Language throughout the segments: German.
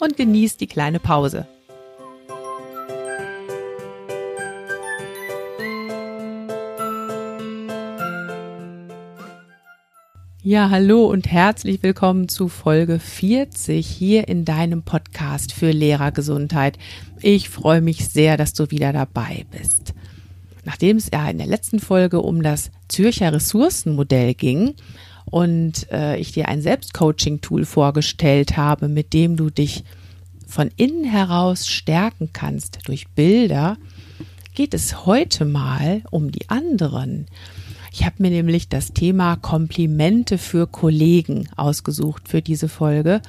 und genieß die kleine Pause. Ja, hallo und herzlich willkommen zu Folge 40 hier in deinem Podcast für Lehrergesundheit. Ich freue mich sehr, dass du wieder dabei bist. Nachdem es ja in der letzten Folge um das Zürcher Ressourcenmodell ging, und äh, ich dir ein Selbstcoaching-Tool vorgestellt habe, mit dem du dich von innen heraus stärken kannst durch Bilder, geht es heute mal um die anderen. Ich habe mir nämlich das Thema Komplimente für Kollegen ausgesucht für diese Folge.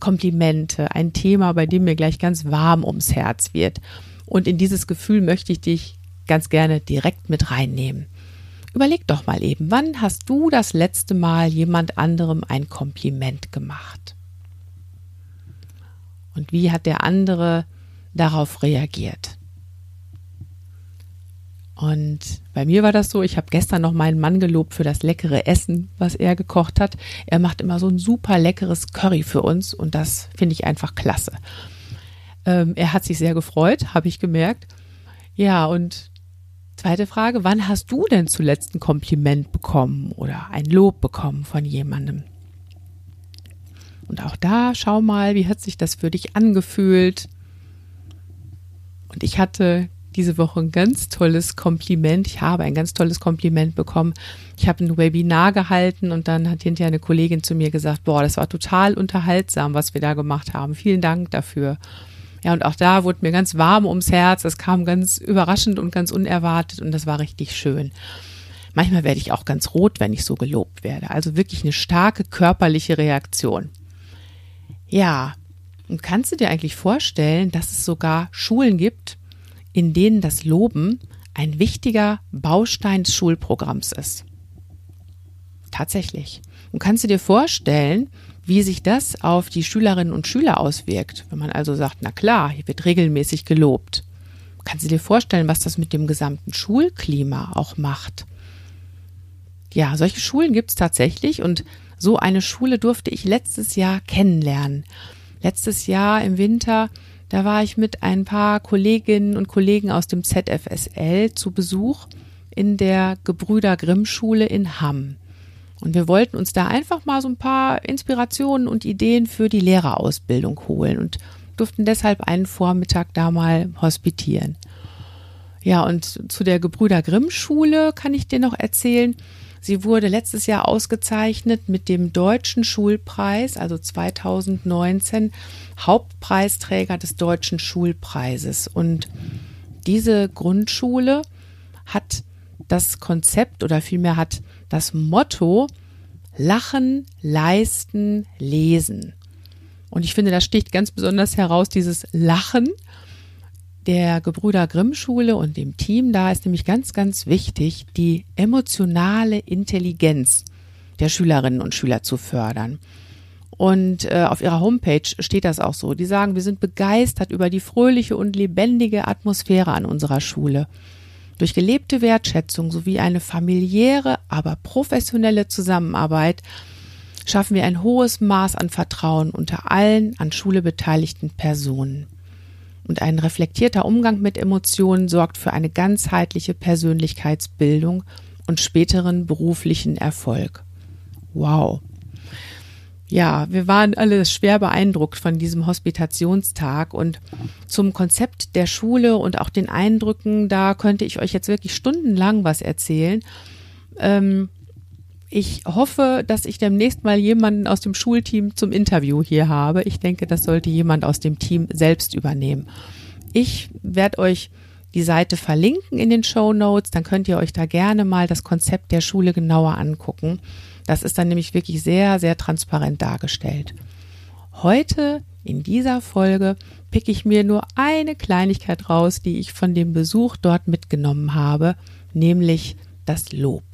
Komplimente, ein Thema, bei dem mir gleich ganz warm ums Herz wird. Und in dieses Gefühl möchte ich dich ganz gerne direkt mit reinnehmen. Überleg doch mal eben, wann hast du das letzte Mal jemand anderem ein Kompliment gemacht? Und wie hat der andere darauf reagiert? Und bei mir war das so, ich habe gestern noch meinen Mann gelobt für das leckere Essen, was er gekocht hat. Er macht immer so ein super leckeres Curry für uns und das finde ich einfach klasse. Ähm, er hat sich sehr gefreut, habe ich gemerkt. Ja, und Zweite Frage, wann hast du denn zuletzt ein Kompliment bekommen oder ein Lob bekommen von jemandem? Und auch da schau mal, wie hat sich das für dich angefühlt? Und ich hatte diese Woche ein ganz tolles Kompliment. Ich habe ein ganz tolles Kompliment bekommen. Ich habe ein Webinar gehalten und dann hat hinterher eine Kollegin zu mir gesagt, boah, das war total unterhaltsam, was wir da gemacht haben. Vielen Dank dafür. Ja, und auch da wurde mir ganz warm ums Herz. Das kam ganz überraschend und ganz unerwartet und das war richtig schön. Manchmal werde ich auch ganz rot, wenn ich so gelobt werde. Also wirklich eine starke körperliche Reaktion. Ja, und kannst du dir eigentlich vorstellen, dass es sogar Schulen gibt, in denen das Loben ein wichtiger Baustein des Schulprogramms ist? Tatsächlich. Und kannst du dir vorstellen, wie sich das auf die Schülerinnen und Schüler auswirkt. Wenn man also sagt, na klar, hier wird regelmäßig gelobt. Kannst du dir vorstellen, was das mit dem gesamten Schulklima auch macht? Ja, solche Schulen gibt es tatsächlich und so eine Schule durfte ich letztes Jahr kennenlernen. Letztes Jahr im Winter, da war ich mit ein paar Kolleginnen und Kollegen aus dem ZFSL zu Besuch in der Gebrüder Grimm Schule in Hamm. Und wir wollten uns da einfach mal so ein paar Inspirationen und Ideen für die Lehrerausbildung holen und durften deshalb einen Vormittag da mal hospitieren. Ja, und zu der Gebrüder Grimm Schule kann ich dir noch erzählen. Sie wurde letztes Jahr ausgezeichnet mit dem Deutschen Schulpreis, also 2019 Hauptpreisträger des Deutschen Schulpreises. Und diese Grundschule hat das Konzept oder vielmehr hat das Motto Lachen, Leisten, Lesen. Und ich finde, das sticht ganz besonders heraus, dieses Lachen der Gebrüder Grimm Schule und dem Team. Da ist nämlich ganz, ganz wichtig, die emotionale Intelligenz der Schülerinnen und Schüler zu fördern. Und äh, auf ihrer Homepage steht das auch so. Die sagen, wir sind begeistert über die fröhliche und lebendige Atmosphäre an unserer Schule. Durch gelebte Wertschätzung sowie eine familiäre, aber professionelle Zusammenarbeit schaffen wir ein hohes Maß an Vertrauen unter allen an Schule beteiligten Personen. Und ein reflektierter Umgang mit Emotionen sorgt für eine ganzheitliche Persönlichkeitsbildung und späteren beruflichen Erfolg. Wow. Ja, wir waren alle schwer beeindruckt von diesem Hospitationstag und zum Konzept der Schule und auch den Eindrücken, da könnte ich euch jetzt wirklich stundenlang was erzählen. Ähm, ich hoffe, dass ich demnächst mal jemanden aus dem Schulteam zum Interview hier habe. Ich denke, das sollte jemand aus dem Team selbst übernehmen. Ich werde euch die Seite verlinken in den Show Notes, dann könnt ihr euch da gerne mal das Konzept der Schule genauer angucken. Das ist dann nämlich wirklich sehr, sehr transparent dargestellt. Heute In dieser Folge pick ich mir nur eine Kleinigkeit raus, die ich von dem Besuch dort mitgenommen habe, nämlich das Lob.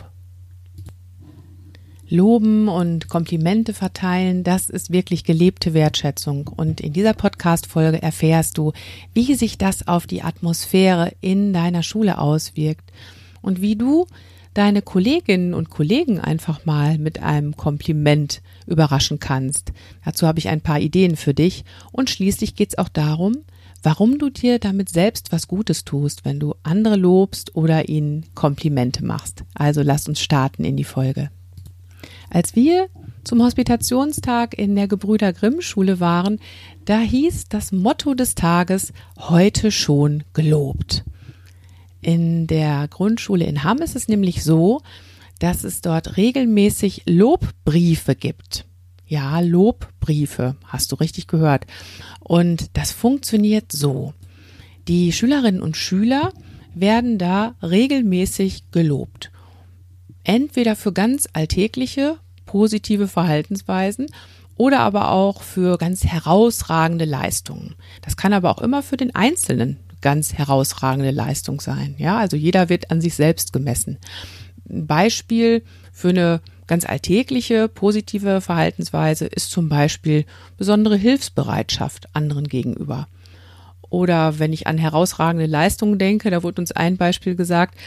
Loben und Komplimente verteilen, das ist wirklich gelebte Wertschätzung. Und in dieser Podcast-Folge erfährst du, wie sich das auf die Atmosphäre in deiner Schule auswirkt und wie du deine Kolleginnen und Kollegen einfach mal mit einem Kompliment überraschen kannst. Dazu habe ich ein paar Ideen für dich. Und schließlich geht es auch darum, warum du dir damit selbst was Gutes tust, wenn du andere lobst oder ihnen Komplimente machst. Also lass uns starten in die Folge. Als wir zum Hospitationstag in der Gebrüder Grimm Schule waren, da hieß das Motto des Tages heute schon gelobt. In der Grundschule in Hamm ist es nämlich so, dass es dort regelmäßig Lobbriefe gibt. Ja, Lobbriefe, hast du richtig gehört. Und das funktioniert so. Die Schülerinnen und Schüler werden da regelmäßig gelobt. Entweder für ganz alltägliche positive Verhaltensweisen oder aber auch für ganz herausragende Leistungen. Das kann aber auch immer für den Einzelnen ganz herausragende Leistung sein. Ja, also jeder wird an sich selbst gemessen. Ein Beispiel für eine ganz alltägliche positive Verhaltensweise ist zum Beispiel besondere Hilfsbereitschaft anderen gegenüber. Oder wenn ich an herausragende Leistungen denke, da wurde uns ein Beispiel gesagt,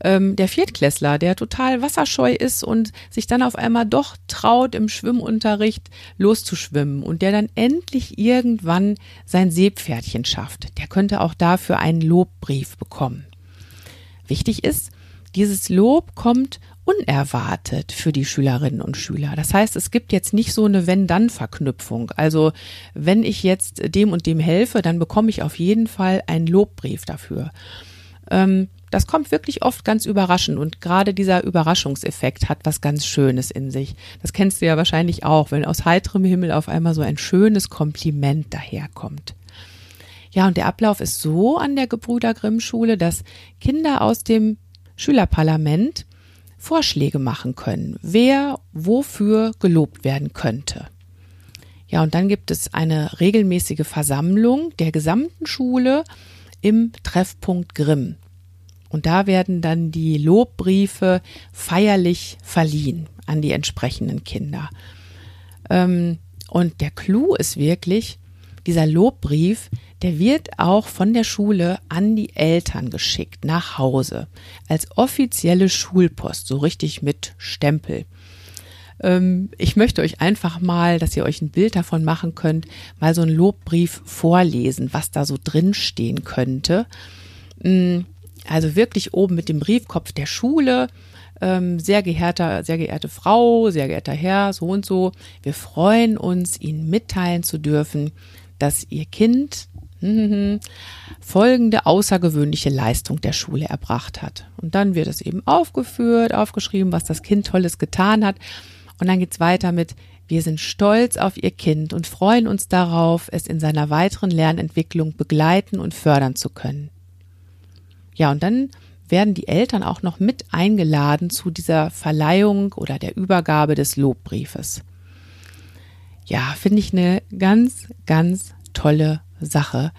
ähm, der Viertklässler, der total wasserscheu ist und sich dann auf einmal doch traut, im Schwimmunterricht loszuschwimmen und der dann endlich irgendwann sein Seepferdchen schafft, der könnte auch dafür einen Lobbrief bekommen. Wichtig ist, dieses Lob kommt unerwartet für die Schülerinnen und Schüler. Das heißt, es gibt jetzt nicht so eine Wenn-Dann-Verknüpfung. Also wenn ich jetzt dem und dem helfe, dann bekomme ich auf jeden Fall einen Lobbrief dafür. Ähm, das kommt wirklich oft ganz überraschend und gerade dieser Überraschungseffekt hat was ganz Schönes in sich. Das kennst du ja wahrscheinlich auch, wenn aus heiterem Himmel auf einmal so ein schönes Kompliment daherkommt. Ja, und der Ablauf ist so an der Gebrüder Grimm Schule, dass Kinder aus dem Schülerparlament Vorschläge machen können, wer wofür gelobt werden könnte. Ja, und dann gibt es eine regelmäßige Versammlung der gesamten Schule im Treffpunkt Grimm. Und da werden dann die Lobbriefe feierlich verliehen an die entsprechenden Kinder. Ähm, und der Clou ist wirklich, dieser Lobbrief, der wird auch von der Schule an die Eltern geschickt, nach Hause, als offizielle Schulpost, so richtig mit Stempel. Ähm, ich möchte euch einfach mal, dass ihr euch ein Bild davon machen könnt, mal so einen Lobbrief vorlesen, was da so drin stehen könnte. Mm, also wirklich oben mit dem Briefkopf der Schule. Ähm, sehr geehrter, sehr geehrte Frau, sehr geehrter Herr, so und so. Wir freuen uns, Ihnen mitteilen zu dürfen, dass Ihr Kind folgende außergewöhnliche Leistung der Schule erbracht hat. Und dann wird es eben aufgeführt, aufgeschrieben, was das Kind Tolles getan hat. Und dann geht's weiter mit, wir sind stolz auf Ihr Kind und freuen uns darauf, es in seiner weiteren Lernentwicklung begleiten und fördern zu können. Ja, und dann werden die Eltern auch noch mit eingeladen zu dieser Verleihung oder der Übergabe des Lobbriefes. Ja, finde ich eine ganz, ganz tolle Sache.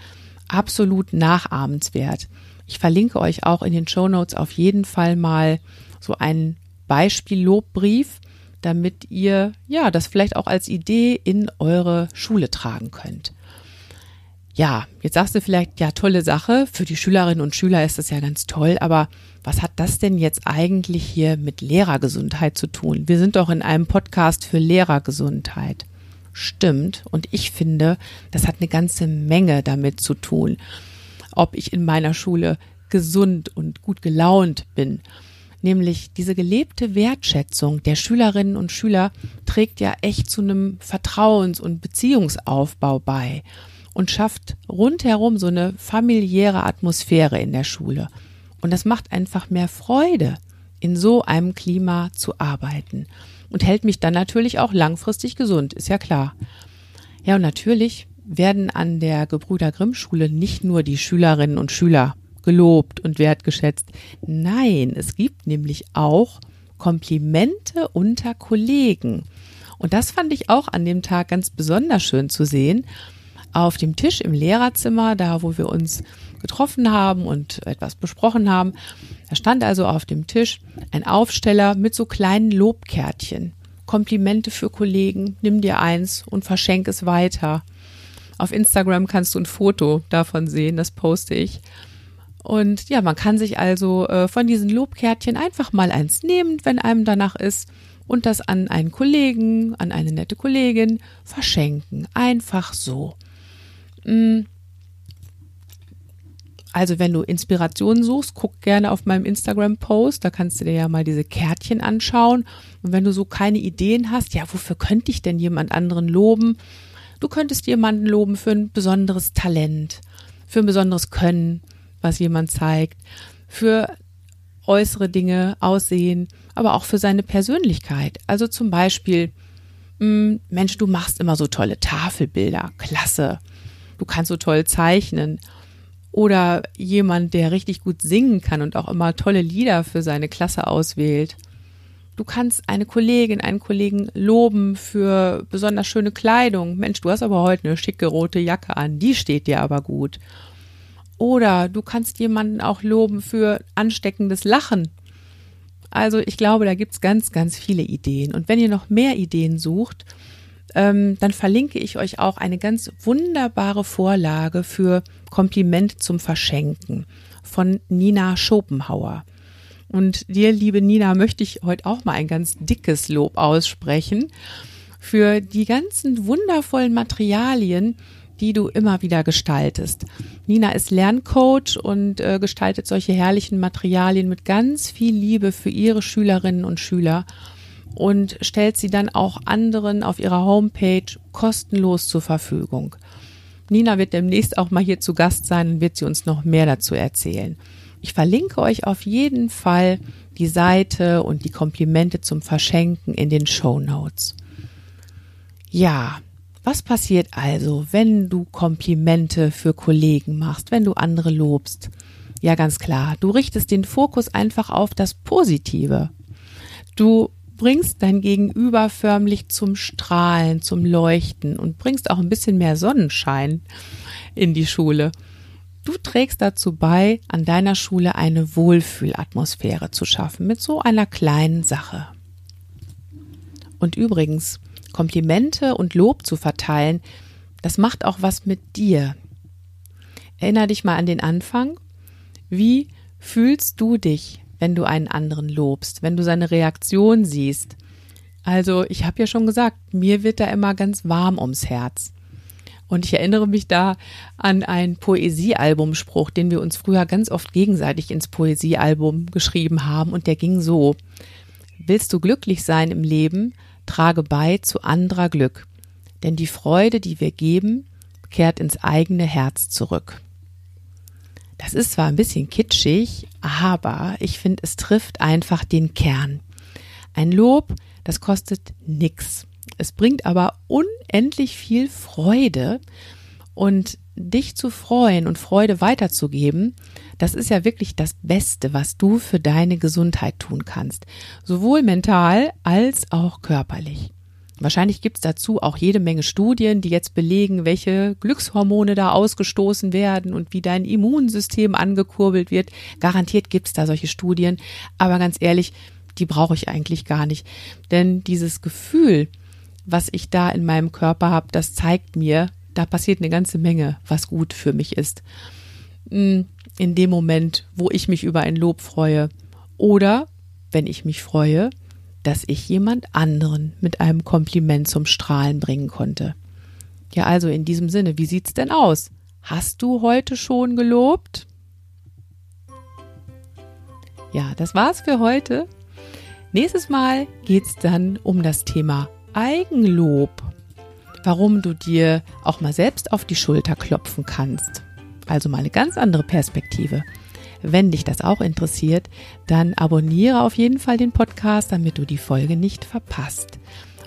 Absolut nachahmenswert. Ich verlinke euch auch in den Show Notes auf jeden Fall mal so einen Beispiel-Lobbrief, damit ihr ja das vielleicht auch als Idee in eure Schule tragen könnt. Ja, jetzt sagst du vielleicht, ja, tolle Sache. Für die Schülerinnen und Schüler ist das ja ganz toll, aber was hat das denn jetzt eigentlich hier mit Lehrergesundheit zu tun? Wir sind doch in einem Podcast für Lehrergesundheit. Stimmt. Und ich finde, das hat eine ganze Menge damit zu tun, ob ich in meiner Schule gesund und gut gelaunt bin. Nämlich diese gelebte Wertschätzung der Schülerinnen und Schüler trägt ja echt zu einem Vertrauens- und Beziehungsaufbau bei und schafft rundherum so eine familiäre Atmosphäre in der Schule. Und das macht einfach mehr Freude, in so einem Klima zu arbeiten und hält mich dann natürlich auch langfristig gesund, ist ja klar. Ja, und natürlich werden an der Gebrüder Grimm Schule nicht nur die Schülerinnen und Schüler gelobt und wertgeschätzt. Nein, es gibt nämlich auch Komplimente unter Kollegen. Und das fand ich auch an dem Tag ganz besonders schön zu sehen, auf dem Tisch im Lehrerzimmer, da wo wir uns getroffen haben und etwas besprochen haben. Da stand also auf dem Tisch ein Aufsteller mit so kleinen Lobkärtchen. Komplimente für Kollegen, nimm dir eins und verschenk es weiter. Auf Instagram kannst du ein Foto davon sehen, das poste ich. Und ja, man kann sich also äh, von diesen Lobkärtchen einfach mal eins nehmen, wenn einem danach ist, und das an einen Kollegen, an eine nette Kollegin verschenken. Einfach so. Mm. Also wenn du Inspirationen suchst, guck gerne auf meinem Instagram-Post, da kannst du dir ja mal diese Kärtchen anschauen. Und wenn du so keine Ideen hast, ja, wofür könnte ich denn jemand anderen loben? Du könntest jemanden loben für ein besonderes Talent, für ein besonderes Können, was jemand zeigt, für äußere Dinge, Aussehen, aber auch für seine Persönlichkeit. Also zum Beispiel, hm, Mensch, du machst immer so tolle Tafelbilder, klasse. Du kannst so toll zeichnen oder jemand, der richtig gut singen kann und auch immer tolle Lieder für seine Klasse auswählt. Du kannst eine Kollegin, einen Kollegen loben für besonders schöne Kleidung. Mensch, du hast aber heute eine schicke rote Jacke an, die steht dir aber gut. Oder du kannst jemanden auch loben für ansteckendes Lachen. Also ich glaube, da gibt's ganz, ganz viele Ideen. Und wenn ihr noch mehr Ideen sucht, ähm, dann verlinke ich euch auch eine ganz wunderbare Vorlage für Kompliment zum Verschenken von Nina Schopenhauer. Und dir, liebe Nina, möchte ich heute auch mal ein ganz dickes Lob aussprechen für die ganzen wundervollen Materialien, die du immer wieder gestaltest. Nina ist Lerncoach und äh, gestaltet solche herrlichen Materialien mit ganz viel Liebe für ihre Schülerinnen und Schüler und stellt sie dann auch anderen auf ihrer Homepage kostenlos zur Verfügung. Nina wird demnächst auch mal hier zu Gast sein und wird sie uns noch mehr dazu erzählen. Ich verlinke euch auf jeden Fall die Seite und die Komplimente zum Verschenken in den Show Notes. Ja, was passiert also, wenn du Komplimente für Kollegen machst, wenn du andere lobst? Ja, ganz klar, du richtest den Fokus einfach auf das Positive. Du bringst dein Gegenüber förmlich zum Strahlen, zum Leuchten und bringst auch ein bisschen mehr Sonnenschein in die Schule. Du trägst dazu bei, an deiner Schule eine Wohlfühlatmosphäre zu schaffen mit so einer kleinen Sache. Und übrigens, Komplimente und Lob zu verteilen, das macht auch was mit dir. Erinner dich mal an den Anfang. Wie fühlst du dich, wenn du einen anderen lobst, wenn du seine Reaktion siehst. Also ich habe ja schon gesagt, mir wird da immer ganz warm ums Herz. Und ich erinnere mich da an einen Poesiealbumspruch, den wir uns früher ganz oft gegenseitig ins Poesiealbum geschrieben haben. Und der ging so. Willst du glücklich sein im Leben, trage bei zu anderer Glück. Denn die Freude, die wir geben, kehrt ins eigene Herz zurück. Das ist zwar ein bisschen kitschig, aber ich finde, es trifft einfach den Kern. Ein Lob, das kostet nix. Es bringt aber unendlich viel Freude und dich zu freuen und Freude weiterzugeben, das ist ja wirklich das Beste, was du für deine Gesundheit tun kannst. Sowohl mental als auch körperlich. Wahrscheinlich gibt's dazu auch jede Menge Studien, die jetzt belegen, welche Glückshormone da ausgestoßen werden und wie dein Immunsystem angekurbelt wird. Garantiert gibt's da solche Studien. Aber ganz ehrlich, die brauche ich eigentlich gar nicht. Denn dieses Gefühl, was ich da in meinem Körper habe, das zeigt mir, da passiert eine ganze Menge, was gut für mich ist. Hm, in dem Moment, wo ich mich über ein Lob freue. Oder wenn ich mich freue, dass ich jemand anderen mit einem Kompliment zum Strahlen bringen konnte. Ja, also in diesem Sinne, wie sieht's denn aus? Hast du heute schon gelobt? Ja, das war's für heute. Nächstes Mal geht's dann um das Thema Eigenlob. Warum du dir auch mal selbst auf die Schulter klopfen kannst. Also mal eine ganz andere Perspektive. Wenn dich das auch interessiert, dann abonniere auf jeden Fall den Podcast, damit du die Folge nicht verpasst.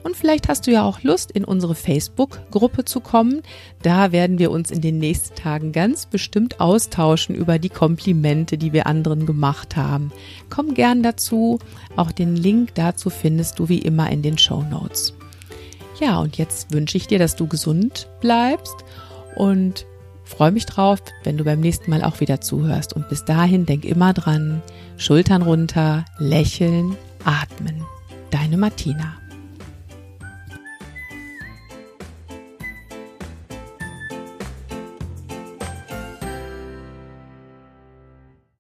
Und vielleicht hast du ja auch Lust, in unsere Facebook-Gruppe zu kommen. Da werden wir uns in den nächsten Tagen ganz bestimmt austauschen über die Komplimente, die wir anderen gemacht haben. Komm gern dazu. Auch den Link dazu findest du wie immer in den Show Notes. Ja, und jetzt wünsche ich dir, dass du gesund bleibst und freue mich drauf, wenn du beim nächsten Mal auch wieder zuhörst. Und bis dahin denk immer dran, Schultern runter, lächeln, atmen. Deine Martina.